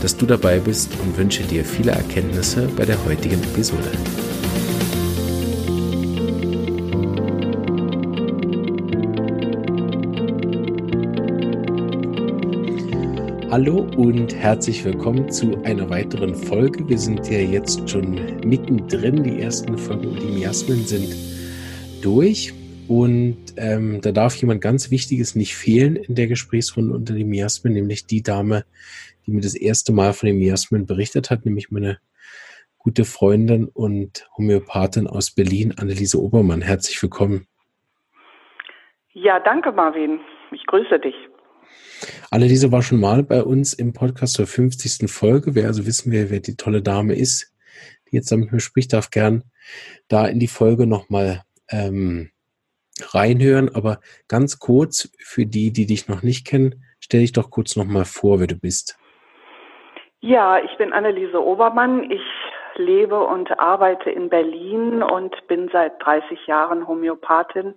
dass du dabei bist und wünsche dir viele Erkenntnisse bei der heutigen Episode. Hallo und herzlich willkommen zu einer weiteren Folge. Wir sind ja jetzt schon mittendrin. Die ersten Folgen über die Miasmen sind durch. Und ähm, da darf jemand ganz Wichtiges nicht fehlen in der Gesprächsrunde unter den Miasmen, nämlich die Dame, die mir das erste Mal von dem Miasmen berichtet hat, nämlich meine gute Freundin und Homöopathin aus Berlin, Anneliese Obermann. Herzlich willkommen. Ja, danke, Marvin. Ich grüße dich. Anneliese war schon mal bei uns im Podcast zur 50. Folge. Wer also wissen will, wer die tolle Dame ist, die jetzt damit mir spricht, darf gern da in die Folge nochmal ähm, reinhören. Aber ganz kurz, für die, die dich noch nicht kennen, stell dich doch kurz nochmal vor, wer du bist. Ja, ich bin Anneliese Obermann. Ich lebe und arbeite in Berlin und bin seit 30 Jahren Homöopathin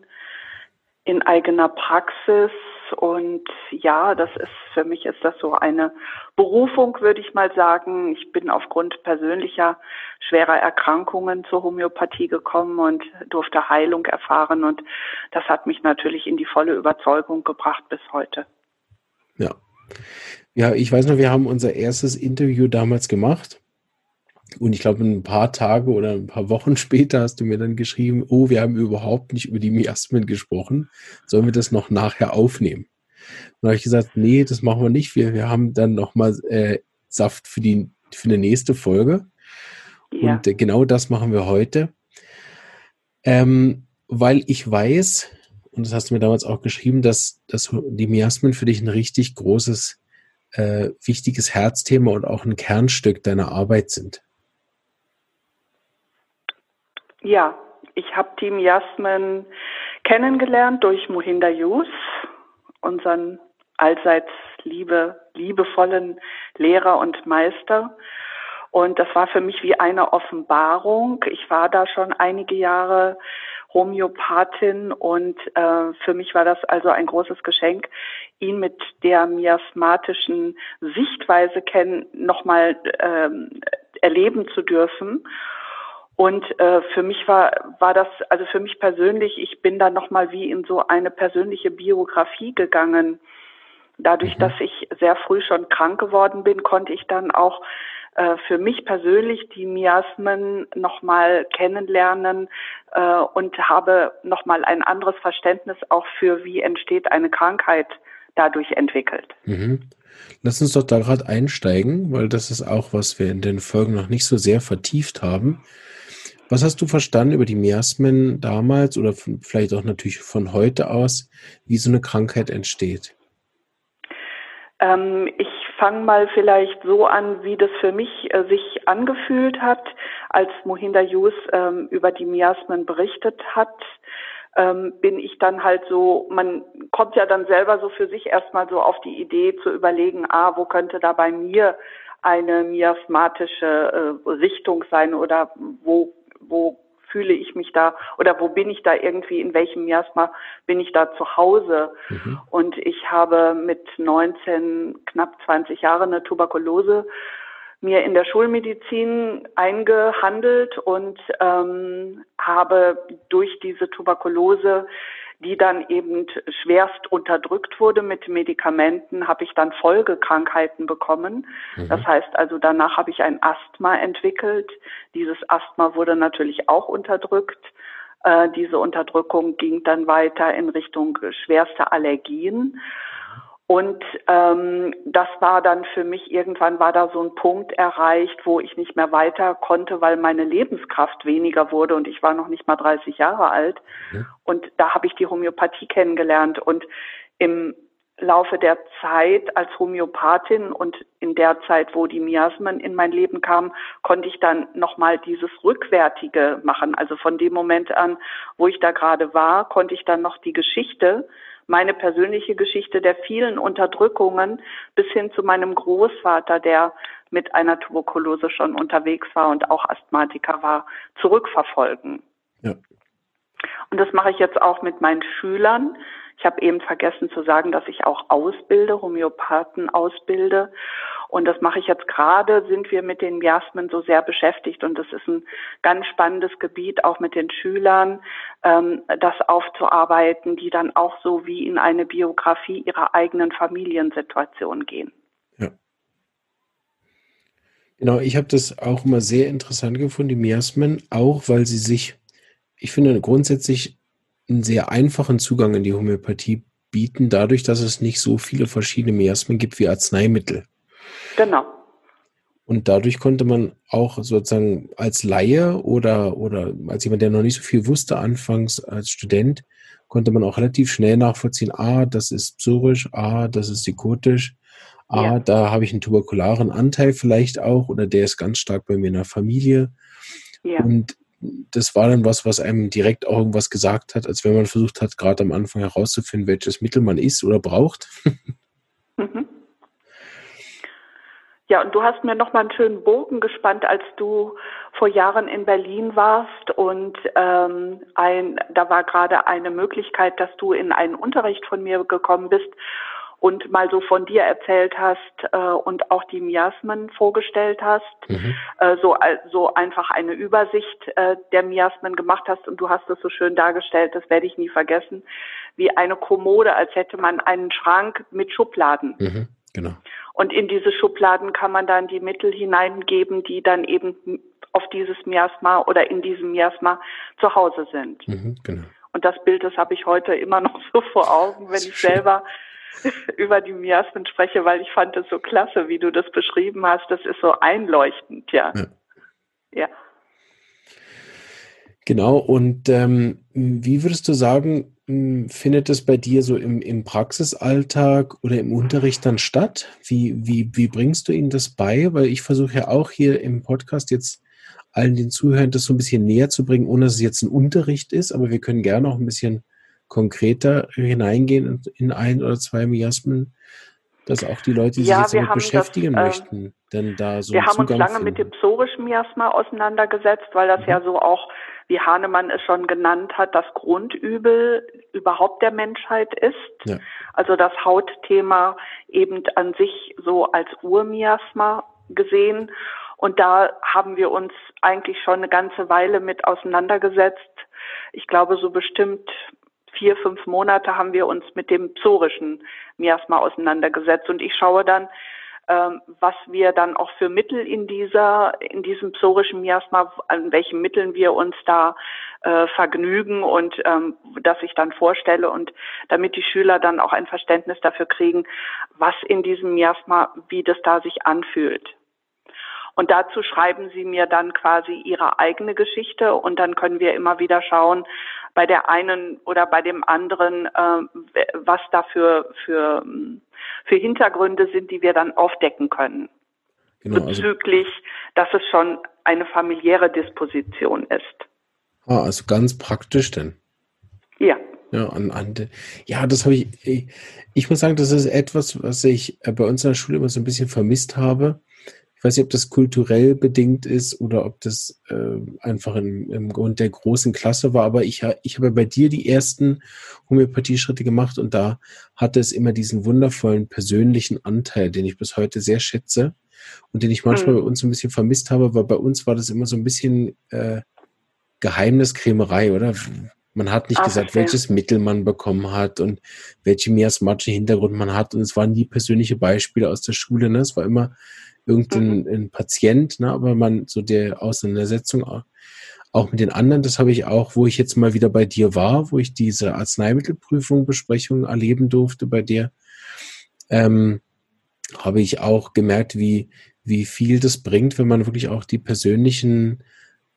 in eigener Praxis. Und ja, das ist für mich ist das so eine Berufung, würde ich mal sagen. Ich bin aufgrund persönlicher schwerer Erkrankungen zur Homöopathie gekommen und durfte Heilung erfahren. Und das hat mich natürlich in die volle Überzeugung gebracht bis heute. Ja. Ja, ich weiß noch, wir haben unser erstes Interview damals gemacht. Und ich glaube, ein paar Tage oder ein paar Wochen später hast du mir dann geschrieben, oh, wir haben überhaupt nicht über die Miasmen gesprochen. Sollen wir das noch nachher aufnehmen? Und da habe ich gesagt, nee, das machen wir nicht. Wir, wir haben dann nochmal äh, Saft für die für eine nächste Folge. Ja. Und äh, genau das machen wir heute. Ähm, weil ich weiß, und das hast du mir damals auch geschrieben, dass, dass die Miasmen für dich ein richtig großes äh, wichtiges Herzthema und auch ein Kernstück deiner Arbeit sind. Ja, ich habe Team Jasmin kennengelernt durch Mohinder Yus, unseren allseits liebe, liebevollen Lehrer und Meister. Und das war für mich wie eine Offenbarung. Ich war da schon einige Jahre Homöopathin und äh, für mich war das also ein großes Geschenk, ihn mit der miasmatischen Sichtweise kennen, nochmal ähm, erleben zu dürfen. Und äh, für mich war war das also für mich persönlich, ich bin da nochmal wie in so eine persönliche Biografie gegangen. Dadurch, mhm. dass ich sehr früh schon krank geworden bin, konnte ich dann auch äh, für mich persönlich die Miasmen nochmal kennenlernen äh, und habe nochmal ein anderes Verständnis auch für, wie entsteht eine Krankheit dadurch entwickelt. Mhm. Lass uns doch da gerade einsteigen, weil das ist auch, was wir in den Folgen noch nicht so sehr vertieft haben. Was hast du verstanden über die Miasmen damals oder vielleicht auch natürlich von heute aus, wie so eine Krankheit entsteht? Ähm, ich fange mal vielleicht so an, wie das für mich äh, sich angefühlt hat, als Mohinder Yus ähm, über die Miasmen berichtet hat. Ähm, bin ich dann halt so, man kommt ja dann selber so für sich erstmal so auf die Idee zu überlegen, ah, wo könnte da bei mir eine miasmatische äh, Richtung sein oder wo, wo fühle ich mich da oder wo bin ich da irgendwie, in welchem Miasma bin ich da zu Hause. Mhm. Und ich habe mit 19, knapp 20 Jahren eine Tuberkulose mir in der Schulmedizin eingehandelt und ähm, habe durch diese Tuberkulose die dann eben schwerst unterdrückt wurde mit Medikamenten, habe ich dann Folgekrankheiten bekommen. Mhm. Das heißt also, danach habe ich ein Asthma entwickelt. Dieses Asthma wurde natürlich auch unterdrückt. Äh, diese Unterdrückung ging dann weiter in Richtung schwerste Allergien. Und ähm, das war dann für mich, irgendwann war da so ein Punkt erreicht, wo ich nicht mehr weiter konnte, weil meine Lebenskraft weniger wurde und ich war noch nicht mal 30 Jahre alt. Mhm. Und da habe ich die Homöopathie kennengelernt. Und im Laufe der Zeit als Homöopathin und in der Zeit, wo die Miasmen in mein Leben kamen, konnte ich dann nochmal dieses Rückwärtige machen. Also von dem Moment an, wo ich da gerade war, konnte ich dann noch die Geschichte, meine persönliche Geschichte der vielen Unterdrückungen bis hin zu meinem Großvater, der mit einer Tuberkulose schon unterwegs war und auch Asthmatiker war, zurückverfolgen. Ja. Und das mache ich jetzt auch mit meinen Schülern. Ich habe eben vergessen zu sagen, dass ich auch ausbilde, Homöopathen ausbilde. Und das mache ich jetzt gerade, sind wir mit den Miasmen so sehr beschäftigt. Und das ist ein ganz spannendes Gebiet, auch mit den Schülern, ähm, das aufzuarbeiten, die dann auch so wie in eine Biografie ihrer eigenen Familiensituation gehen. Ja. Genau, ich habe das auch immer sehr interessant gefunden, die Miasmen, auch weil sie sich, ich finde, grundsätzlich einen sehr einfachen Zugang in die Homöopathie bieten, dadurch, dass es nicht so viele verschiedene Miasmen gibt wie Arzneimittel. Genau. Und dadurch konnte man auch sozusagen als Laie oder, oder als jemand, der noch nicht so viel wusste, anfangs als Student, konnte man auch relativ schnell nachvollziehen, ah, das ist psorisch, ah, das ist psychotisch, ah, ja. da habe ich einen tuberkularen Anteil vielleicht auch oder der ist ganz stark bei mir in der Familie. Ja. Und das war dann was, was einem direkt auch irgendwas gesagt hat, als wenn man versucht hat, gerade am Anfang herauszufinden, welches Mittel man isst oder braucht. Mhm. Ja, und du hast mir noch mal einen schönen Bogen gespannt, als du vor Jahren in Berlin warst und ähm, ein, da war gerade eine Möglichkeit, dass du in einen Unterricht von mir gekommen bist und mal so von dir erzählt hast äh, und auch die Miasmen vorgestellt hast, mhm. äh, so, so einfach eine Übersicht äh, der Miasmen gemacht hast und du hast es so schön dargestellt, das werde ich nie vergessen, wie eine Kommode, als hätte man einen Schrank mit Schubladen. Mhm, genau. Und in diese Schubladen kann man dann die Mittel hineingeben, die dann eben auf dieses Miasma oder in diesem Miasma zu Hause sind. Mhm, genau. Und das Bild, das habe ich heute immer noch so vor Augen, wenn ich schön. selber über die Miasmen spreche, weil ich fand es so klasse, wie du das beschrieben hast. Das ist so einleuchtend, ja. Ja. ja. Genau, und ähm, wie würdest du sagen, findet es bei dir so im, im Praxisalltag oder im Unterricht dann statt? Wie, wie, wie bringst du ihnen das bei? Weil ich versuche ja auch hier im Podcast jetzt allen den Zuhörern das so ein bisschen näher zu bringen, ohne dass es jetzt ein Unterricht ist, aber wir können gerne auch ein bisschen konkreter hineingehen in ein oder zwei Miasmen, dass auch die Leute, die ja, sich jetzt damit beschäftigen das, äh, möchten, denn da so Wir haben Zugang uns lange finden. mit dem psorischen Miasma auseinandergesetzt, weil das mhm. ja so auch, wie Hahnemann es schon genannt hat, das Grundübel überhaupt der Menschheit ist. Ja. Also das Hautthema eben an sich so als Urmiasma gesehen. Und da haben wir uns eigentlich schon eine ganze Weile mit auseinandergesetzt. Ich glaube, so bestimmt vier, fünf Monate haben wir uns mit dem psorischen Miasma auseinandergesetzt und ich schaue dann, ähm, was wir dann auch für Mittel in dieser, in diesem psorischen Miasma, an welchen Mitteln wir uns da äh, vergnügen und ähm, dass ich dann vorstelle und damit die Schüler dann auch ein Verständnis dafür kriegen, was in diesem Miasma, wie das da sich anfühlt. Und dazu schreiben sie mir dann quasi ihre eigene Geschichte und dann können wir immer wieder schauen, bei der einen oder bei dem anderen, äh, was da für, für, für Hintergründe sind, die wir dann aufdecken können. Genau, also bezüglich, also, dass es schon eine familiäre Disposition ist. Ah, also ganz praktisch denn. Ja. Ja, an, an, ja, das habe ich, ich muss sagen, das ist etwas, was ich bei uns in der Schule immer so ein bisschen vermisst habe. Ich weiß nicht, ob das kulturell bedingt ist oder ob das äh, einfach im, im Grund der großen Klasse war, aber ich, ich habe bei dir die ersten Homöopathie-Schritte gemacht und da hatte es immer diesen wundervollen persönlichen Anteil, den ich bis heute sehr schätze und den ich manchmal mhm. bei uns ein bisschen vermisst habe, weil bei uns war das immer so ein bisschen äh, Geheimniskrämerei, oder? Man hat nicht Ach, gesagt, okay. welches Mittel man bekommen hat und welche miasmatische Hintergrund man hat. Und es waren nie persönliche Beispiele aus der Schule. Ne? Es war immer, irgendein mhm. Patient, ne, aber man so der Auseinandersetzung auch mit den anderen, das habe ich auch, wo ich jetzt mal wieder bei dir war, wo ich diese Arzneimittelprüfung, Besprechung erleben durfte bei dir, ähm, habe ich auch gemerkt, wie, wie viel das bringt, wenn man wirklich auch die persönlichen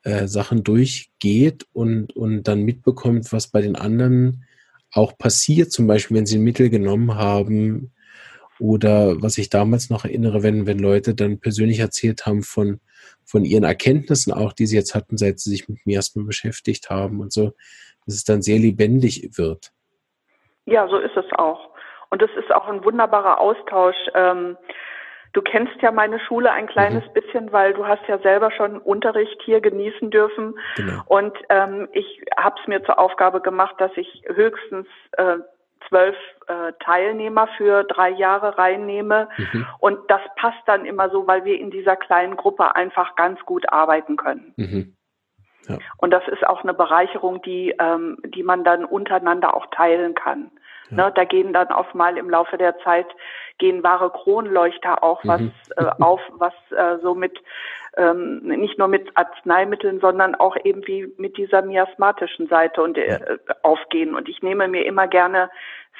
äh, Sachen durchgeht und, und dann mitbekommt, was bei den anderen auch passiert, zum Beispiel, wenn sie ein Mittel genommen haben oder was ich damals noch erinnere, wenn, wenn Leute dann persönlich erzählt haben von, von ihren Erkenntnissen auch, die sie jetzt hatten, seit sie sich mit Miasmen beschäftigt haben und so, dass es dann sehr lebendig wird. Ja, so ist es auch. Und es ist auch ein wunderbarer Austausch. Ähm, du kennst ja meine Schule ein kleines mhm. bisschen, weil du hast ja selber schon Unterricht hier genießen dürfen. Genau. Und ähm, ich habe es mir zur Aufgabe gemacht, dass ich höchstens äh, zwölf äh, Teilnehmer für drei Jahre reinnehme. Mhm. Und das passt dann immer so, weil wir in dieser kleinen Gruppe einfach ganz gut arbeiten können. Mhm. Ja. Und das ist auch eine Bereicherung, die, ähm, die man dann untereinander auch teilen kann. Ja. Ne, da gehen dann auch mal im Laufe der Zeit gehen wahre Kronleuchter auch was mhm. äh, auf, was äh, so mit ähm, nicht nur mit Arzneimitteln, sondern auch eben wie mit dieser miasmatischen Seite und äh, aufgehen. Und ich nehme mir immer gerne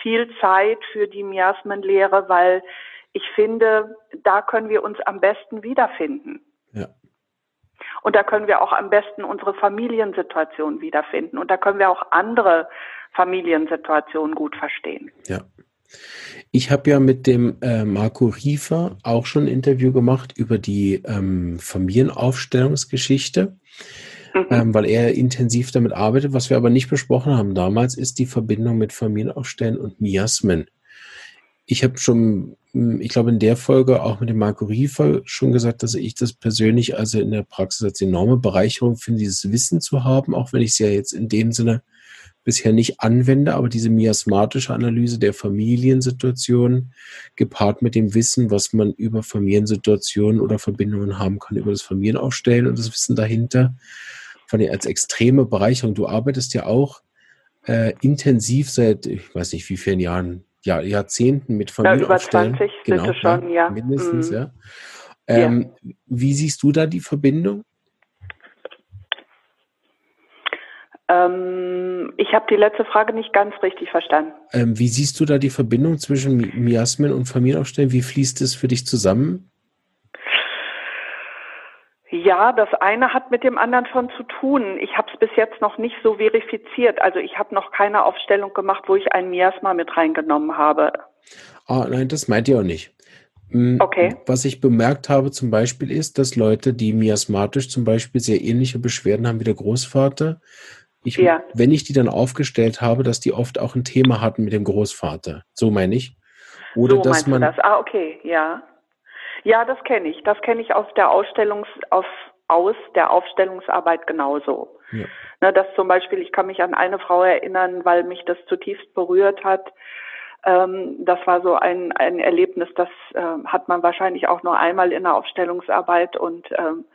viel Zeit für die Miasmenlehre, weil ich finde, da können wir uns am besten wiederfinden. Ja. Und da können wir auch am besten unsere Familiensituation wiederfinden. Und da können wir auch andere Familiensituationen gut verstehen. Ja. Ich habe ja mit dem äh, Marco Riefer auch schon ein Interview gemacht über die ähm, Familienaufstellungsgeschichte, mhm. ähm, weil er intensiv damit arbeitet. Was wir aber nicht besprochen haben damals, ist die Verbindung mit Familienaufstellen und Miasmen. Ich habe schon, hm, ich glaube, in der Folge auch mit dem Marco Riefer schon gesagt, dass ich das persönlich also in der Praxis als enorme Bereicherung finde, dieses Wissen zu haben, auch wenn ich es ja jetzt in dem Sinne bisher nicht anwende, aber diese miasmatische Analyse der Familiensituation gepaart mit dem Wissen, was man über Familiensituationen oder Verbindungen haben kann, über das Familienaufstellen und das Wissen dahinter, fand ich als extreme Bereicherung. Du arbeitest ja auch äh, intensiv seit, ich weiß nicht wie vielen Jahren, ja, Jahrzehnten mit Familienaufstellen. Ja, über 20 genau, bitte schon, ja. Mindestens, mhm. ja. Ähm, ja. Wie siehst du da die Verbindung? Ähm, ich habe die letzte Frage nicht ganz richtig verstanden. Ähm, wie siehst du da die Verbindung zwischen Miasmen und Familienaufstellen? Wie fließt es für dich zusammen? Ja, das eine hat mit dem anderen schon zu tun. Ich habe es bis jetzt noch nicht so verifiziert. Also ich habe noch keine Aufstellung gemacht, wo ich ein Miasma mit reingenommen habe. Ah, nein, das meint ihr auch nicht. Hm, okay. Was ich bemerkt habe zum Beispiel ist, dass Leute, die miasmatisch zum Beispiel sehr ähnliche Beschwerden haben wie der Großvater, ich, ja. Wenn ich die dann aufgestellt habe, dass die oft auch ein Thema hatten mit dem Großvater. So meine ich. Oder so dass man. Das? Ah, okay, ja. Ja, das kenne ich. Das kenne ich aus der Ausstellungs, aus, aus der Aufstellungsarbeit genauso. Ja. Ne, dass zum Beispiel, ich kann mich an eine Frau erinnern, weil mich das zutiefst berührt hat. Ähm, das war so ein, ein Erlebnis, das äh, hat man wahrscheinlich auch nur einmal in der Aufstellungsarbeit und ähm,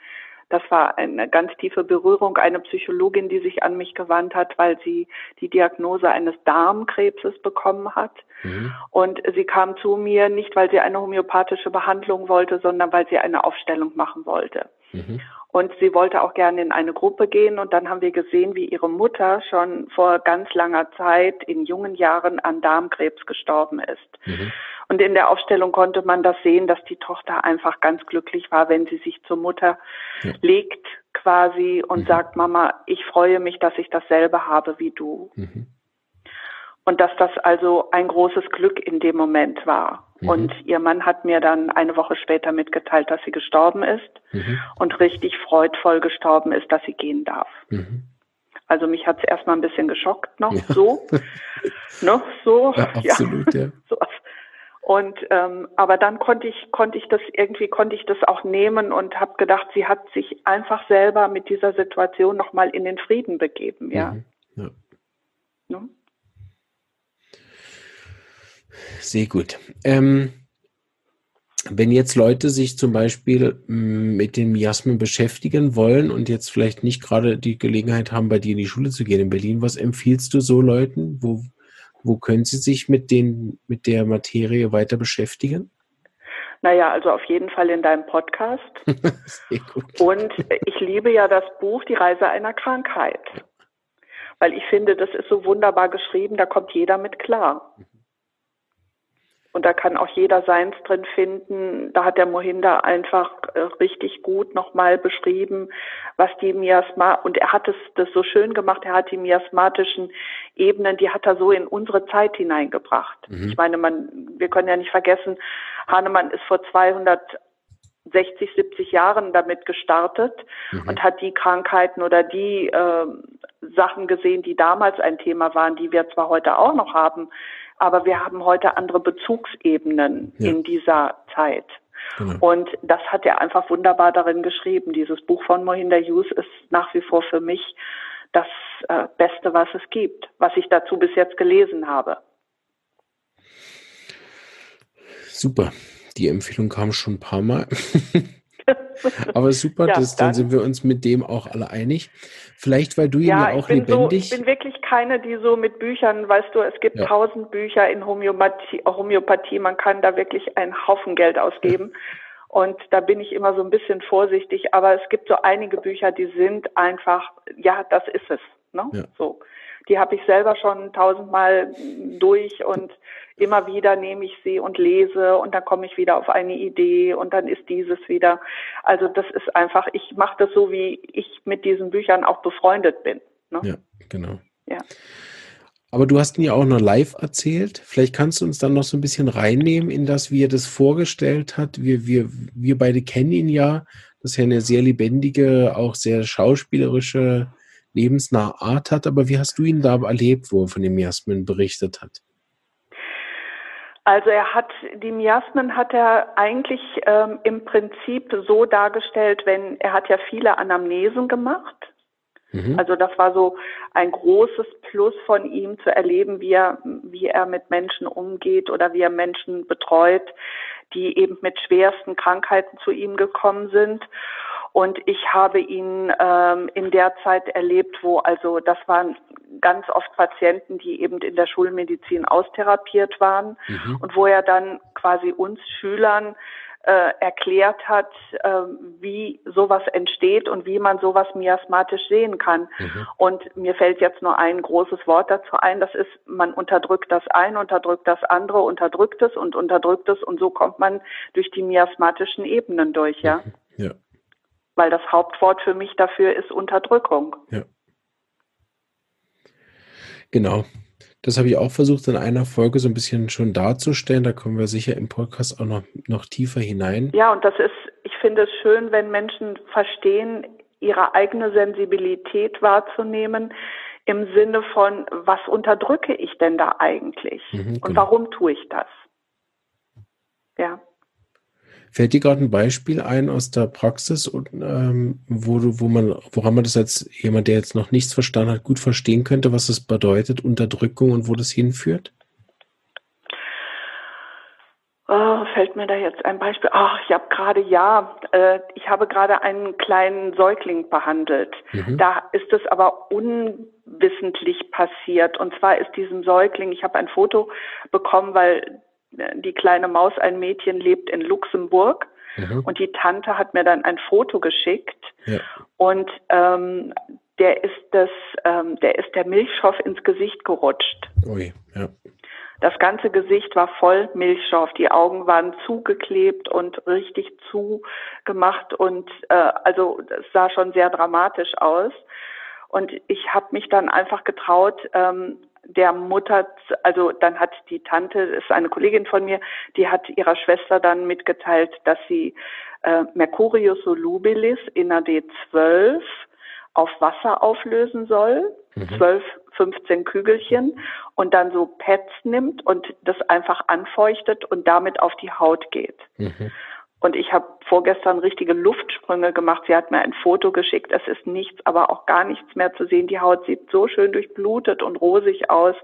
das war eine ganz tiefe Berührung, eine Psychologin, die sich an mich gewandt hat, weil sie die Diagnose eines Darmkrebses bekommen hat. Mhm. Und sie kam zu mir nicht, weil sie eine homöopathische Behandlung wollte, sondern weil sie eine Aufstellung machen wollte. Mhm. Und sie wollte auch gerne in eine Gruppe gehen. Und dann haben wir gesehen, wie ihre Mutter schon vor ganz langer Zeit in jungen Jahren an Darmkrebs gestorben ist. Mhm. Und in der Aufstellung konnte man das sehen, dass die Tochter einfach ganz glücklich war, wenn sie sich zur Mutter ja. legt quasi und mhm. sagt, Mama, ich freue mich, dass ich dasselbe habe wie du. Mhm. Und dass das also ein großes Glück in dem Moment war. Mhm. Und ihr Mann hat mir dann eine Woche später mitgeteilt, dass sie gestorben ist mhm. und richtig freudvoll gestorben ist, dass sie gehen darf. Mhm. Also mich hat es erstmal ein bisschen geschockt noch ja. so. noch so. Ja, absolut, ja. ja. Und ähm, aber dann konnte ich konnte ich das irgendwie konnte ich das auch nehmen und habe gedacht, sie hat sich einfach selber mit dieser Situation noch mal in den Frieden begeben, ja. Mhm, ja. Ne? Sehr gut. Ähm, wenn jetzt Leute sich zum Beispiel mm, mit den Miasmen beschäftigen wollen und jetzt vielleicht nicht gerade die Gelegenheit haben, bei dir in die Schule zu gehen in Berlin, was empfiehlst du so Leuten? Wo, wo können Sie sich mit, den, mit der Materie weiter beschäftigen? Naja, also auf jeden Fall in deinem Podcast. Und ich liebe ja das Buch Die Reise einer Krankheit. Weil ich finde, das ist so wunderbar geschrieben, da kommt jeder mit klar. Und da kann auch jeder seins drin finden. Da hat der Mohinder einfach äh, richtig gut nochmal beschrieben, was die Miasma, und er hat es das so schön gemacht, er hat die miasmatischen Ebenen, die hat er so in unsere Zeit hineingebracht. Mhm. Ich meine, man, wir können ja nicht vergessen, Hahnemann ist vor 260, 70 Jahren damit gestartet mhm. und hat die Krankheiten oder die äh, Sachen gesehen, die damals ein Thema waren, die wir zwar heute auch noch haben, aber wir haben heute andere Bezugsebenen ja. in dieser Zeit. Genau. Und das hat er einfach wunderbar darin geschrieben. Dieses Buch von Mohinder Hughes ist nach wie vor für mich das äh, Beste, was es gibt, was ich dazu bis jetzt gelesen habe. Super. Die Empfehlung kam schon ein paar Mal. Aber super, ja, das, dann, dann, sind wir uns mit dem auch alle einig. Vielleicht, weil du ihn ja, ja auch lebendig. So, ich bin wirklich keine, die so mit Büchern, weißt du, es gibt tausend ja. Bücher in Homöopathie, Homöopathie, man kann da wirklich einen Haufen Geld ausgeben. Und da bin ich immer so ein bisschen vorsichtig. Aber es gibt so einige Bücher, die sind einfach, ja, das ist es. Ne? Ja. So. Die habe ich selber schon tausendmal durch und immer wieder nehme ich sie und lese und dann komme ich wieder auf eine Idee und dann ist dieses wieder. Also das ist einfach, ich mache das so, wie ich mit diesen Büchern auch befreundet bin. Ne? Ja, genau. Ja. Aber du hast ihn ja auch noch live erzählt. Vielleicht kannst du uns dann noch so ein bisschen reinnehmen in das, wie er das vorgestellt hat. Wir, wir, wir beide kennen ihn ja. dass er eine sehr lebendige, auch sehr schauspielerische, lebensnahe Art hat. Aber wie hast du ihn da erlebt, wo er von dem Jasmin berichtet hat? Also er hat die Miasmen hat er eigentlich ähm, im Prinzip so dargestellt, wenn er hat ja viele Anamnesen gemacht. Mhm. Also das war so ein großes Plus von ihm zu erleben, wie er wie er mit Menschen umgeht oder wie er Menschen betreut, die eben mit schwersten Krankheiten zu ihm gekommen sind. Und ich habe ihn ähm, in der Zeit erlebt, wo also das waren ganz oft Patienten, die eben in der Schulmedizin austherapiert waren mhm. und wo er dann quasi uns Schülern äh, erklärt hat, äh, wie sowas entsteht und wie man sowas miasmatisch sehen kann. Mhm. Und mir fällt jetzt nur ein großes Wort dazu ein, das ist, man unterdrückt das eine, unterdrückt das andere, unterdrückt es und unterdrückt es und so kommt man durch die miasmatischen Ebenen durch, ja. Ja. Weil das Hauptwort für mich dafür ist Unterdrückung. Ja. Genau. Das habe ich auch versucht in einer Folge so ein bisschen schon darzustellen. Da kommen wir sicher im Podcast auch noch, noch tiefer hinein. Ja, und das ist, ich finde es schön, wenn Menschen verstehen, ihre eigene Sensibilität wahrzunehmen im Sinne von, was unterdrücke ich denn da eigentlich? Mhm, genau. Und warum tue ich das? Ja. Fällt dir gerade ein Beispiel ein aus der Praxis, ähm, wo, du, wo man, woran man das als jemand, der jetzt noch nichts verstanden hat, gut verstehen könnte, was das bedeutet, Unterdrückung und wo das hinführt? Oh, fällt mir da jetzt ein Beispiel? Ach, ich habe gerade, ja, äh, ich habe gerade einen kleinen Säugling behandelt. Mhm. Da ist es aber unwissentlich passiert. Und zwar ist diesem Säugling, ich habe ein Foto bekommen, weil die kleine Maus, ein Mädchen, lebt in Luxemburg. Mhm. Und die Tante hat mir dann ein Foto geschickt. Ja. Und ähm, der ist das, ähm, der ist der Milchstoff ins Gesicht gerutscht. Ui, ja. Das ganze Gesicht war voll Milchstoff. Die Augen waren zugeklebt und richtig zugemacht und äh, also es sah schon sehr dramatisch aus. Und ich habe mich dann einfach getraut, ähm, der Mutter, also dann hat die Tante, ist eine Kollegin von mir, die hat ihrer Schwester dann mitgeteilt, dass sie äh, Mercurius solubilis in AD12 auf Wasser auflösen soll, mhm. 12, 15 Kügelchen und dann so Pads nimmt und das einfach anfeuchtet und damit auf die Haut geht. Mhm. Und ich habe vorgestern richtige Luftsprünge gemacht. Sie hat mir ein Foto geschickt. Es ist nichts, aber auch gar nichts mehr zu sehen. Die Haut sieht so schön durchblutet und rosig aus.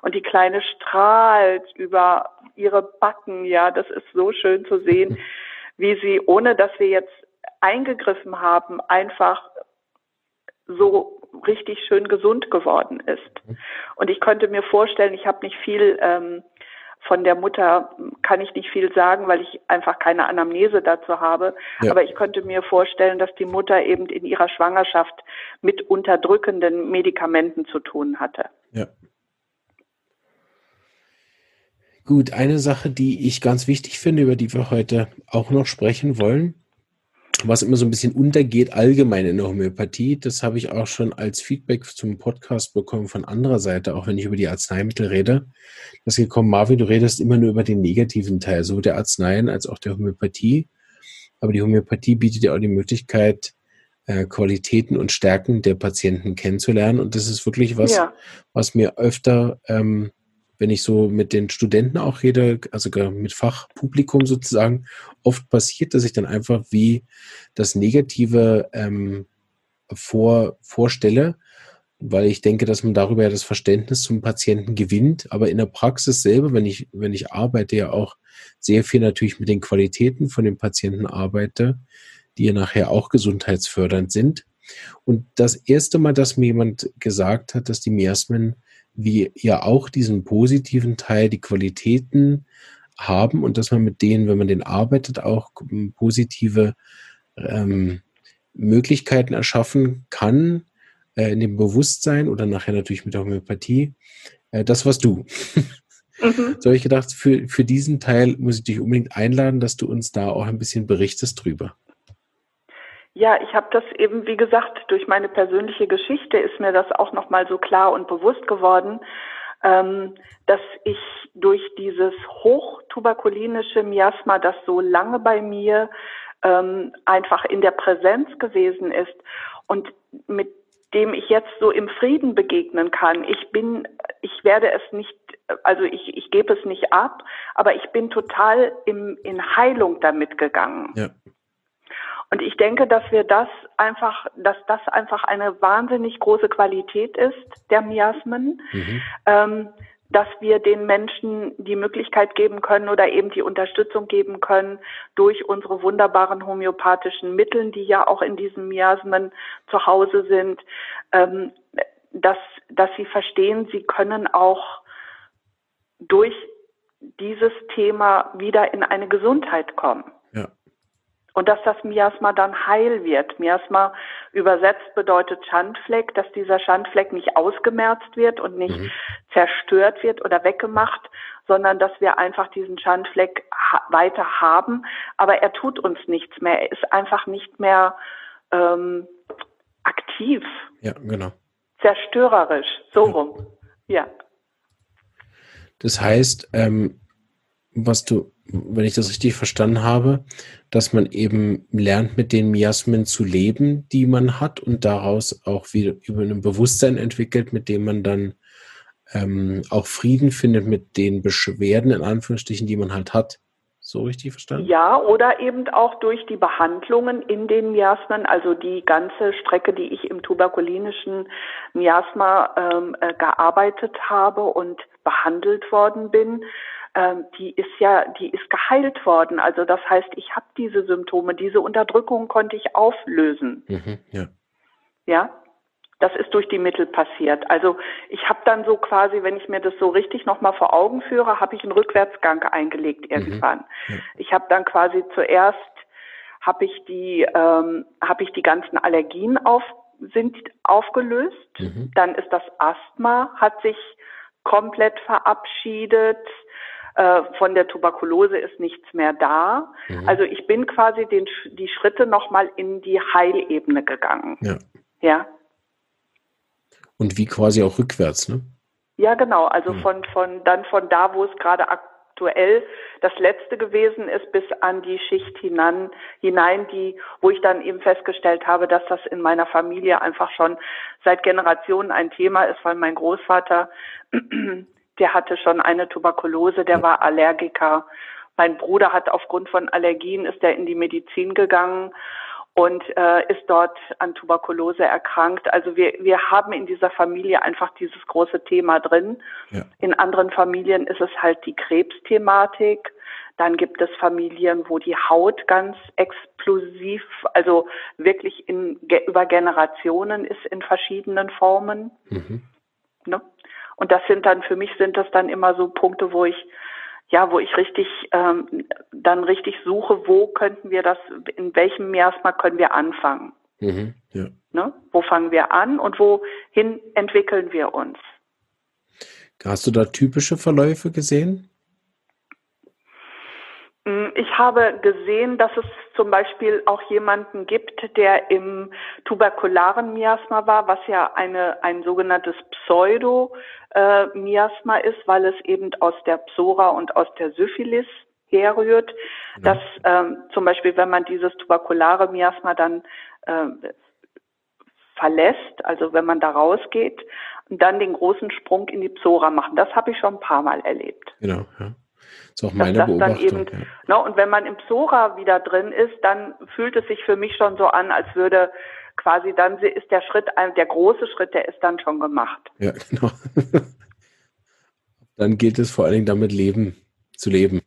Und die Kleine strahlt über ihre Backen. Ja, das ist so schön zu sehen, wie sie, ohne dass wir jetzt eingegriffen haben, einfach so richtig schön gesund geworden ist. Und ich könnte mir vorstellen, ich habe nicht viel ähm, von der Mutter kann ich nicht viel sagen, weil ich einfach keine Anamnese dazu habe. Ja. Aber ich könnte mir vorstellen, dass die Mutter eben in ihrer Schwangerschaft mit unterdrückenden Medikamenten zu tun hatte. Ja. Gut, eine Sache, die ich ganz wichtig finde, über die wir heute auch noch sprechen wollen, was immer so ein bisschen untergeht allgemein in der Homöopathie, das habe ich auch schon als Feedback zum Podcast bekommen von anderer Seite, auch wenn ich über die Arzneimittel rede, dass gekommen, Marvin, du redest immer nur über den negativen Teil, so der Arzneien als auch der Homöopathie. Aber die Homöopathie bietet ja auch die Möglichkeit, äh, Qualitäten und Stärken der Patienten kennenzulernen. Und das ist wirklich was, ja. was mir öfter ähm, wenn ich so mit den Studenten auch rede, also mit Fachpublikum sozusagen, oft passiert, dass ich dann einfach wie das Negative ähm, vor, vorstelle, weil ich denke, dass man darüber ja das Verständnis zum Patienten gewinnt. Aber in der Praxis selber, wenn ich, wenn ich arbeite, ja auch sehr viel natürlich mit den Qualitäten von den Patienten arbeite, die ja nachher auch gesundheitsfördernd sind. Und das erste Mal, dass mir jemand gesagt hat, dass die Miasmen wie ja auch diesen positiven Teil, die Qualitäten haben und dass man mit denen, wenn man den arbeitet, auch positive ähm, Möglichkeiten erschaffen kann, äh, in dem Bewusstsein oder nachher natürlich mit der Homöopathie. Äh, das warst du. Mhm. So habe ich gedacht, für, für diesen Teil muss ich dich unbedingt einladen, dass du uns da auch ein bisschen berichtest drüber. Ja, ich habe das eben, wie gesagt, durch meine persönliche Geschichte ist mir das auch nochmal so klar und bewusst geworden, ähm, dass ich durch dieses hochtuberkulinische Miasma, das so lange bei mir ähm, einfach in der Präsenz gewesen ist und mit dem ich jetzt so im Frieden begegnen kann. Ich bin, ich werde es nicht, also ich, ich gebe es nicht ab, aber ich bin total im, in Heilung damit gegangen. Ja. Und ich denke, dass wir das einfach, dass das einfach eine wahnsinnig große Qualität ist der Miasmen, mhm. ähm, dass wir den Menschen die Möglichkeit geben können oder eben die Unterstützung geben können durch unsere wunderbaren homöopathischen Mittel, die ja auch in diesen Miasmen zu Hause sind, ähm, dass, dass sie verstehen, sie können auch durch dieses Thema wieder in eine Gesundheit kommen. Ja und dass das Miasma dann heil wird. Miasma übersetzt bedeutet Schandfleck, dass dieser Schandfleck nicht ausgemerzt wird und nicht mhm. zerstört wird oder weggemacht, sondern dass wir einfach diesen Schandfleck ha weiter haben. Aber er tut uns nichts mehr. Er ist einfach nicht mehr ähm, aktiv. Ja, genau. Zerstörerisch, so rum. Ja. Das heißt, ähm, was du wenn ich das richtig verstanden habe, dass man eben lernt, mit den Miasmen zu leben, die man hat und daraus auch wieder über ein Bewusstsein entwickelt, mit dem man dann ähm, auch Frieden findet mit den Beschwerden, in Anführungsstrichen, die man halt hat. So richtig verstanden? Ja, oder eben auch durch die Behandlungen in den Miasmen, also die ganze Strecke, die ich im tuberkulinischen Miasma ähm, äh, gearbeitet habe und behandelt worden bin, ähm, die ist ja, die ist geheilt worden. Also das heißt, ich habe diese Symptome, diese Unterdrückung konnte ich auflösen. Mhm, ja. ja, das ist durch die Mittel passiert. Also ich habe dann so quasi, wenn ich mir das so richtig nochmal vor Augen führe, habe ich einen Rückwärtsgang eingelegt mhm, irgendwann. Mhm, ja. Ich habe dann quasi zuerst habe ich die ähm, habe ich die ganzen Allergien auf sind aufgelöst. Mhm. Dann ist das Asthma hat sich komplett verabschiedet. Äh, von der Tuberkulose ist nichts mehr da. Mhm. Also ich bin quasi den, die Schritte nochmal in die Heilebene gegangen. Ja. ja. Und wie quasi auch rückwärts, ne? Ja, genau. Also mhm. von, von, dann von da, wo es gerade aktuell das letzte gewesen ist, bis an die Schicht hinan, hinein, die, wo ich dann eben festgestellt habe, dass das in meiner Familie einfach schon seit Generationen ein Thema ist, weil mein Großvater der hatte schon eine Tuberkulose, der war Allergiker. Mein Bruder hat aufgrund von Allergien, ist er in die Medizin gegangen und äh, ist dort an Tuberkulose erkrankt. Also wir, wir haben in dieser Familie einfach dieses große Thema drin. Ja. In anderen Familien ist es halt die Krebsthematik. Dann gibt es Familien, wo die Haut ganz explosiv, also wirklich in, über Generationen ist in verschiedenen Formen. Mhm. Ne? Und das sind dann für mich sind das dann immer so Punkte, wo ich ja, wo ich richtig ähm, dann richtig suche, wo könnten wir das, in welchem Miasma können wir anfangen? Mhm, ja. ne? Wo fangen wir an und wohin entwickeln wir uns? Hast du da typische Verläufe gesehen? Mm, ich habe gesehen, dass es zum Beispiel auch jemanden gibt, der im tuberkularen Miasma war, was ja eine, ein sogenanntes Pseudo-Miasma ist, weil es eben aus der Psora und aus der Syphilis herrührt. Dass ähm, zum Beispiel, wenn man dieses tuberkulare Miasma dann äh, verlässt, also wenn man da rausgeht, und dann den großen Sprung in die Psora machen. Das habe ich schon ein paar Mal erlebt. Genau, ja. Das ist auch meine Beobachtung. Eben, ja. ne, und wenn man im Psora wieder drin ist, dann fühlt es sich für mich schon so an, als würde quasi dann ist der Schritt, der große Schritt, der ist dann schon gemacht. Ja, genau. dann gilt es vor allen Dingen damit leben, zu leben.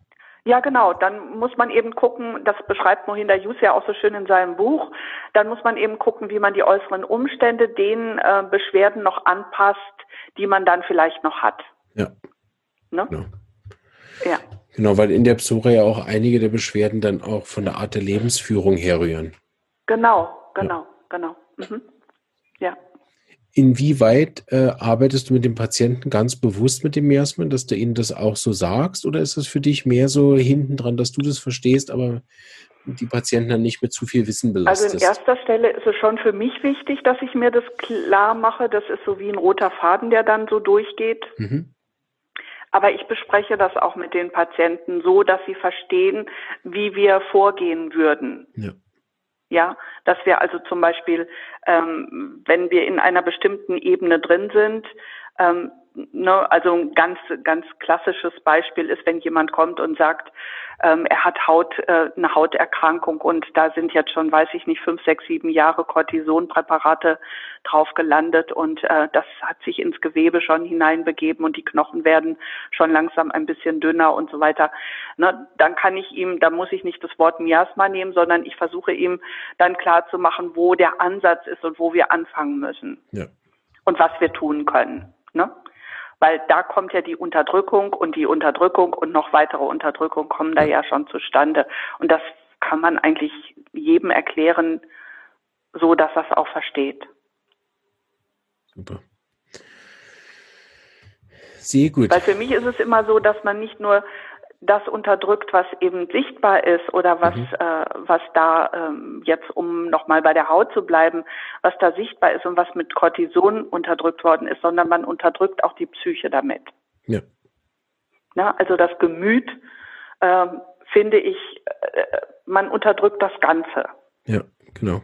Ja, genau. Dann muss man eben gucken, das beschreibt Mohinder Yus ja auch so schön in seinem Buch, dann muss man eben gucken, wie man die äußeren Umstände den äh, Beschwerden noch anpasst, die man dann vielleicht noch hat. Ja. Ne? Genau. Ja. Genau, weil in der Psora ja auch einige der Beschwerden dann auch von der Art der Lebensführung herrühren. Genau, genau, ja. genau. Mhm. Ja. Inwieweit äh, arbeitest du mit dem Patienten ganz bewusst mit dem Miasmen, dass du ihnen das auch so sagst? Oder ist es für dich mehr so hinten dran, dass du das verstehst, aber die Patienten dann nicht mit zu viel Wissen belastest? Also in erster Stelle ist es schon für mich wichtig, dass ich mir das klar mache. Das ist so wie ein roter Faden, der dann so durchgeht. Mhm. Aber ich bespreche das auch mit den Patienten so, dass sie verstehen, wie wir vorgehen würden. Ja. Ja, dass wir also zum Beispiel, ähm, wenn wir in einer bestimmten Ebene drin sind, ähm, ne, also ein ganz, ganz klassisches Beispiel ist, wenn jemand kommt und sagt, ähm, er hat Haut, äh, eine Hauterkrankung und da sind jetzt schon, weiß ich nicht, fünf, sechs, sieben Jahre Cortisonpräparate drauf gelandet und äh, das hat sich ins Gewebe schon hineinbegeben und die Knochen werden schon langsam ein bisschen dünner und so weiter. Ne, dann kann ich ihm, da muss ich nicht das Wort Miasma nehmen, sondern ich versuche ihm dann klar zu machen, wo der Ansatz ist und wo wir anfangen müssen. Ja. Und was wir tun können. Ne? Weil da kommt ja die Unterdrückung und die Unterdrückung und noch weitere Unterdrückung kommen da ja schon zustande. Und das kann man eigentlich jedem erklären, so dass er es auch versteht. Super. Sehr gut. Weil für mich ist es immer so, dass man nicht nur das unterdrückt, was eben sichtbar ist oder was, mhm. äh, was da ähm, jetzt, um nochmal bei der Haut zu bleiben, was da sichtbar ist und was mit Cortison unterdrückt worden ist, sondern man unterdrückt auch die Psyche damit. Ja. Na, also das Gemüt, äh, finde ich, äh, man unterdrückt das Ganze. Ja, genau.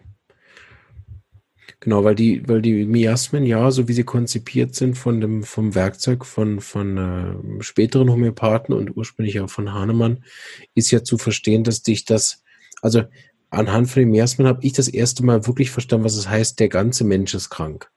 Genau, weil die, weil die Miasmen, ja, so wie sie konzipiert sind von dem, vom Werkzeug von, von äh, späteren Homöopathen und ursprünglich auch von Hahnemann, ist ja zu verstehen, dass dich das, also anhand von den Miasmen habe ich das erste Mal wirklich verstanden, was es heißt, der ganze Mensch ist krank.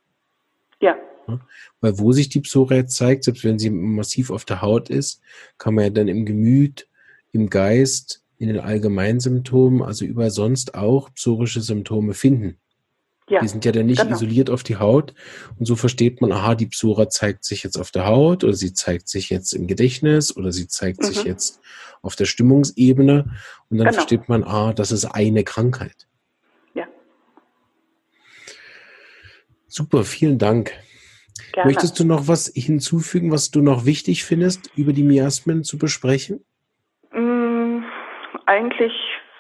Ja. ja. Weil wo sich die Psora jetzt zeigt, selbst wenn sie massiv auf der Haut ist, kann man ja dann im Gemüt, im Geist, in den Allgemeinsymptomen, also über sonst auch psorische Symptome finden. Ja, die sind ja dann nicht genau. isoliert auf die Haut. Und so versteht man, aha, die Psora zeigt sich jetzt auf der Haut oder sie zeigt sich jetzt im Gedächtnis oder sie zeigt mhm. sich jetzt auf der Stimmungsebene. Und dann genau. versteht man, ah, das ist eine Krankheit. Ja. Super, vielen Dank. Gerne. Möchtest du noch was hinzufügen, was du noch wichtig findest, über die Miasmen zu besprechen? Mm, eigentlich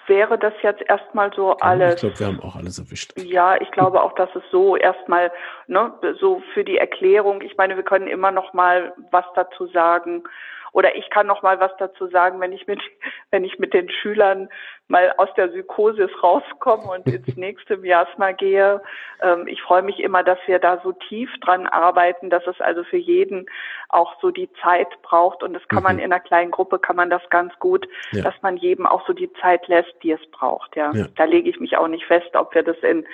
wäre das jetzt erstmal so alles. Ich glaube, wir haben auch alles erwischt. Ja, ich glaube auch, dass es so erstmal, ne, so für die Erklärung, ich meine, wir können immer noch mal was dazu sagen. Oder ich kann noch mal was dazu sagen, wenn ich mit, wenn ich mit den Schülern mal aus der Psychosis rauskomme und ins nächste Miasma gehe. Ähm, ich freue mich immer, dass wir da so tief dran arbeiten, dass es also für jeden auch so die Zeit braucht. Und das kann mhm. man in einer kleinen Gruppe, kann man das ganz gut, ja. dass man jedem auch so die Zeit lässt, die es braucht. Ja, ja. da lege ich mich auch nicht fest, ob wir das in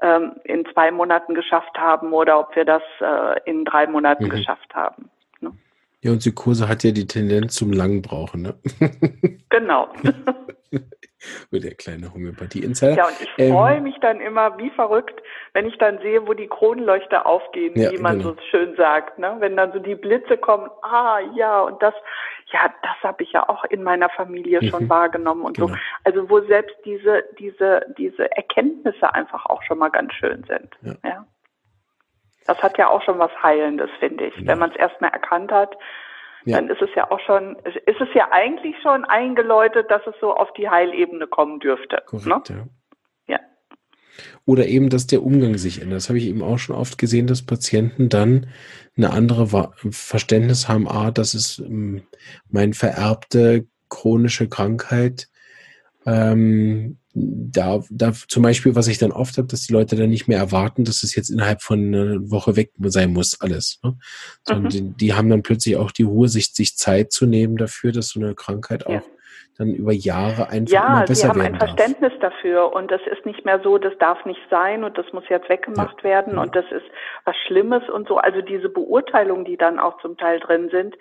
ähm, in zwei Monaten geschafft haben oder ob wir das äh, in drei Monaten mhm. geschafft haben. Ja, und Psychose hat ja die Tendenz zum Langbrauchen, ne? Genau. Mit der kleine Homöopathie-Insider. Ja, und ich ähm, freue mich dann immer wie verrückt, wenn ich dann sehe, wo die Kronleuchter aufgehen, ja, wie man genau. so schön sagt. Ne? Wenn dann so die Blitze kommen, ah ja, und das, ja, das habe ich ja auch in meiner Familie mhm. schon wahrgenommen und genau. so. Also wo selbst diese, diese, diese Erkenntnisse einfach auch schon mal ganz schön sind. Ja. ja? Das hat ja auch schon was Heilendes, finde ich. Ja. Wenn man es erstmal erkannt hat, ja. dann ist es ja auch schon, ist es ja eigentlich schon eingeläutet, dass es so auf die Heilebene kommen dürfte. Korrekt, ne? ja. ja. Oder eben, dass der Umgang sich ändert. Das habe ich eben auch schon oft gesehen, dass Patienten dann eine andere Verständnis haben, ah, das ist ähm, meine vererbte chronische Krankheit. Ähm, da, da zum Beispiel, was ich dann oft habe, dass die Leute dann nicht mehr erwarten, dass es jetzt innerhalb von einer Woche weg sein muss, alles. Ne? Sondern mhm. die, die, haben dann plötzlich auch die Ruhe, sich, sich Zeit zu nehmen dafür, dass so eine Krankheit ja. auch dann über Jahre einfach ja, immer besser werden Ja, sie haben ein Verständnis dafür und das ist nicht mehr so, das darf nicht sein und das muss jetzt weggemacht ja, werden ja. und das ist was Schlimmes und so. Also diese Beurteilungen, die dann auch zum Teil drin sind,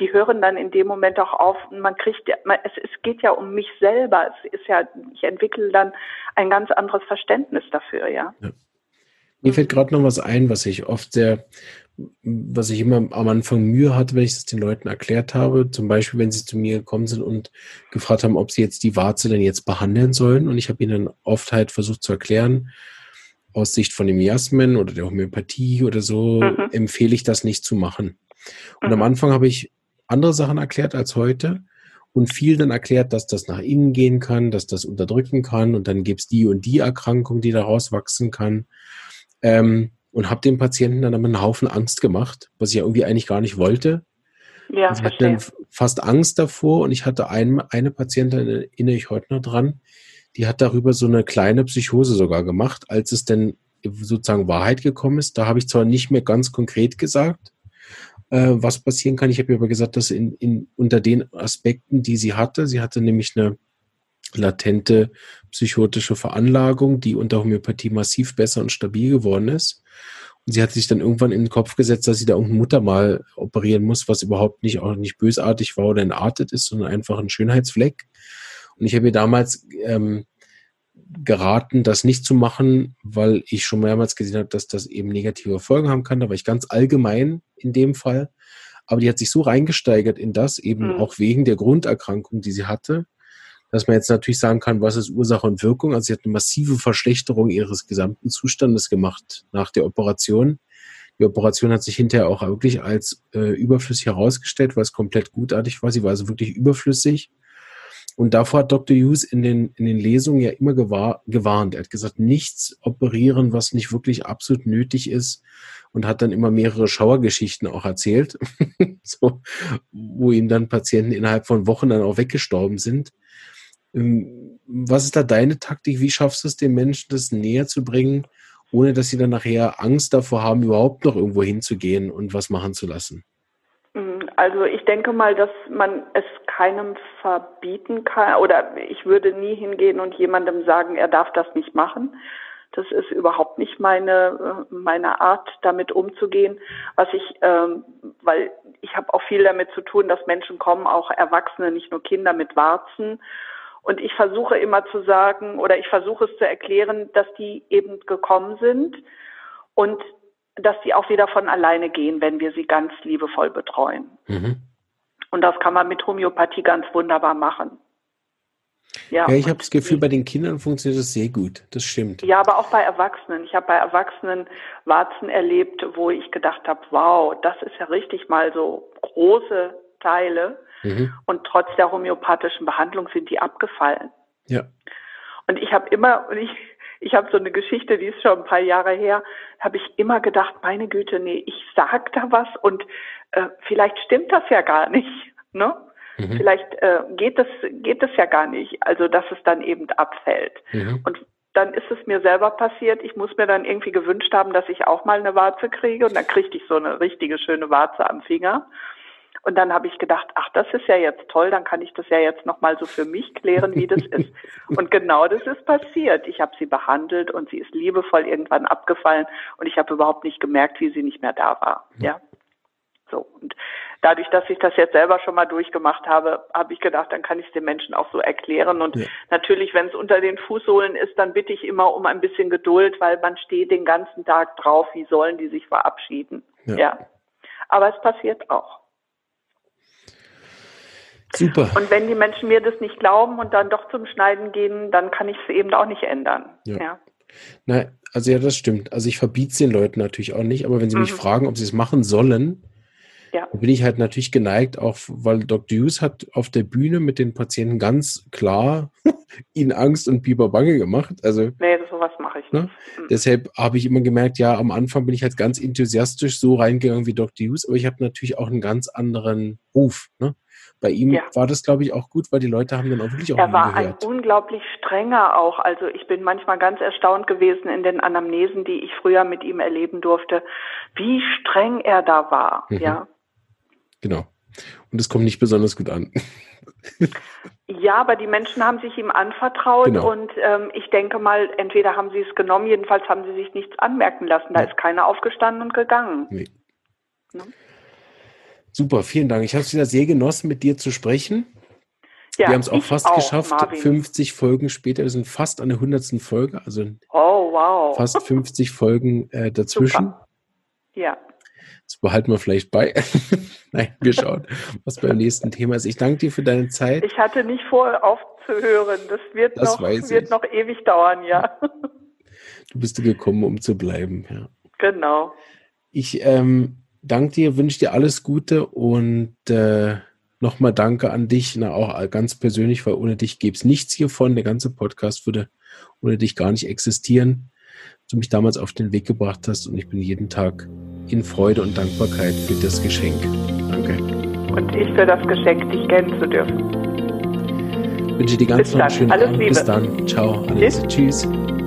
die hören dann in dem Moment auch auf. Man kriegt, es, es geht ja um mich selber. Es ist ja, ich entwickle dann ein ganz anderes Verständnis dafür, ja. ja. Mir fällt gerade noch was ein, was ich oft sehr, was ich immer am Anfang Mühe hatte, wenn ich es den Leuten erklärt habe. Zum Beispiel, wenn sie zu mir gekommen sind und gefragt haben, ob sie jetzt die Warze denn jetzt behandeln sollen. Und ich habe ihnen oft halt versucht zu erklären, aus Sicht von dem Miasmen oder der Homöopathie oder so, mhm. empfehle ich das nicht zu machen. Und mhm. am Anfang habe ich andere Sachen erklärt als heute und viel dann erklärt, dass das nach innen gehen kann, dass das unterdrücken kann und dann gibt's die und die Erkrankung, die daraus wachsen kann. Ähm, und habe dem Patienten dann aber einen Haufen Angst gemacht, was ich ja irgendwie eigentlich gar nicht wollte. Ja, ich hatte dann fast Angst davor und ich hatte ein, eine Patientin, erinnere ich heute noch dran, die hat darüber so eine kleine Psychose sogar gemacht, als es denn sozusagen Wahrheit gekommen ist. Da habe ich zwar nicht mehr ganz konkret gesagt, äh, was passieren kann. Ich habe aber gesagt, dass in, in, unter den Aspekten, die sie hatte, sie hatte nämlich eine latente psychotische Veranlagung, die unter Homöopathie massiv besser und stabil geworden ist. Und sie hat sich dann irgendwann in den Kopf gesetzt, dass sie da irgendeine Mutter mal operieren muss, was überhaupt nicht auch nicht bösartig war oder entartet ist, sondern einfach ein Schönheitsfleck. Und ich habe ihr damals ähm, geraten, das nicht zu machen, weil ich schon mehrmals gesehen habe, dass das eben negative Folgen haben kann. Da war ich ganz allgemein in dem Fall. Aber die hat sich so reingesteigert in das, eben mhm. auch wegen der Grunderkrankung, die sie hatte, dass man jetzt natürlich sagen kann, was ist Ursache und Wirkung. Also sie hat eine massive Verschlechterung ihres gesamten Zustandes gemacht nach der Operation. Die Operation hat sich hinterher auch wirklich als äh, überflüssig herausgestellt, weil es komplett gutartig war. Sie war also wirklich überflüssig. Und davor hat Dr. Hughes in den, in den Lesungen ja immer gewahr, gewarnt. Er hat gesagt, nichts operieren, was nicht wirklich absolut nötig ist. Und hat dann immer mehrere Schauergeschichten auch erzählt, so, wo ihm dann Patienten innerhalb von Wochen dann auch weggestorben sind. Ähm, was ist da deine Taktik? Wie schaffst du es den Menschen, das näher zu bringen, ohne dass sie dann nachher Angst davor haben, überhaupt noch irgendwo hinzugehen und was machen zu lassen? Also ich denke mal, dass man es keinem verbieten kann oder ich würde nie hingehen und jemandem sagen, er darf das nicht machen. Das ist überhaupt nicht meine meine Art, damit umzugehen. Was ich, ähm, weil ich habe auch viel damit zu tun, dass Menschen kommen, auch Erwachsene, nicht nur Kinder mit Warzen. Und ich versuche immer zu sagen oder ich versuche es zu erklären, dass die eben gekommen sind und dass sie auch wieder von alleine gehen, wenn wir sie ganz liebevoll betreuen. Mhm. Und das kann man mit Homöopathie ganz wunderbar machen. Ja, ja ich habe das Gefühl, bei den Kindern funktioniert das sehr gut. Das stimmt. Ja, aber auch bei Erwachsenen. Ich habe bei Erwachsenen Warzen erlebt, wo ich gedacht habe, wow, das ist ja richtig mal so große Teile. Mhm. Und trotz der homöopathischen Behandlung sind die abgefallen. Ja. Und ich habe immer, und ich, ich habe so eine Geschichte, die ist schon ein paar Jahre her, habe ich immer gedacht, meine Güte, nee, ich sag da was und äh, vielleicht stimmt das ja gar nicht, ne? Mhm. Vielleicht äh, geht das geht das ja gar nicht, also dass es dann eben abfällt. Mhm. Und dann ist es mir selber passiert. Ich muss mir dann irgendwie gewünscht haben, dass ich auch mal eine Warze kriege und dann kriegte ich so eine richtige schöne Warze am Finger. Und dann habe ich gedacht, ach, das ist ja jetzt toll, dann kann ich das ja jetzt nochmal so für mich klären, wie das ist. Und genau das ist passiert. Ich habe sie behandelt und sie ist liebevoll irgendwann abgefallen und ich habe überhaupt nicht gemerkt, wie sie nicht mehr da war. Ja. So. Und dadurch, dass ich das jetzt selber schon mal durchgemacht habe, habe ich gedacht, dann kann ich es den Menschen auch so erklären. Und ja. natürlich, wenn es unter den Fußsohlen ist, dann bitte ich immer um ein bisschen Geduld, weil man steht den ganzen Tag drauf, wie sollen die sich verabschieden. ja. ja. Aber es passiert auch. Super. Und wenn die Menschen mir das nicht glauben und dann doch zum Schneiden gehen, dann kann ich es eben auch nicht ändern. Ja. ja. Nein, also ja, das stimmt. Also ich verbiete es den Leuten natürlich auch nicht, aber wenn sie mhm. mich fragen, ob sie es machen sollen, ja. Bin ich halt natürlich geneigt, auch weil Dr. Hughes hat auf der Bühne mit den Patienten ganz klar ihnen Angst und Biber Bange gemacht. Also, nee, sowas mache ich ne? nicht. Ne? Mhm. Deshalb habe ich immer gemerkt, ja, am Anfang bin ich halt ganz enthusiastisch so reingegangen wie Dr. Hughes, aber ich habe natürlich auch einen ganz anderen Ruf. Ne? Bei ihm ja. war das, glaube ich, auch gut, weil die Leute haben dann auch wirklich auch Er war gehört. ein unglaublich strenger auch. Also ich bin manchmal ganz erstaunt gewesen in den Anamnesen, die ich früher mit ihm erleben durfte, wie streng er da war. Mhm. Ja. Genau. Und es kommt nicht besonders gut an. Ja, aber die Menschen haben sich ihm anvertraut genau. und ähm, ich denke mal, entweder haben sie es genommen, jedenfalls haben sie sich nichts anmerken lassen. Da ja. ist keiner aufgestanden und gegangen. Nee. Ne? Super, vielen Dank. Ich habe es wieder sehr genossen, mit dir zu sprechen. Ja, wir haben es auch fast auch, geschafft, Marvin. 50 Folgen später. Wir sind fast an der 100. Folge, also oh, wow. fast 50 Folgen äh, dazwischen. Super. Ja. Das behalten wir vielleicht bei. Nein, wir schauen, was beim nächsten Thema ist. Ich danke dir für deine Zeit. Ich hatte nicht vor, aufzuhören. Das wird, das noch, wird noch ewig dauern, ja. Du bist gekommen, um zu bleiben, ja. Genau. Ich ähm, danke dir, wünsche dir alles Gute und äh, nochmal danke an dich, na, auch ganz persönlich, weil ohne dich gäbe es nichts hiervon. Der ganze Podcast würde ohne dich gar nicht existieren. Du mich damals auf den Weg gebracht hast und ich bin jeden Tag in Freude und Dankbarkeit für das Geschenk. Danke. Und ich für das Geschenk, dich kennen zu dürfen. Ich wünsche dir ganz noch einen schönen Alles Abend. Liebe. Bis dann. Ciao. Alles. Tschüss. Tschüss.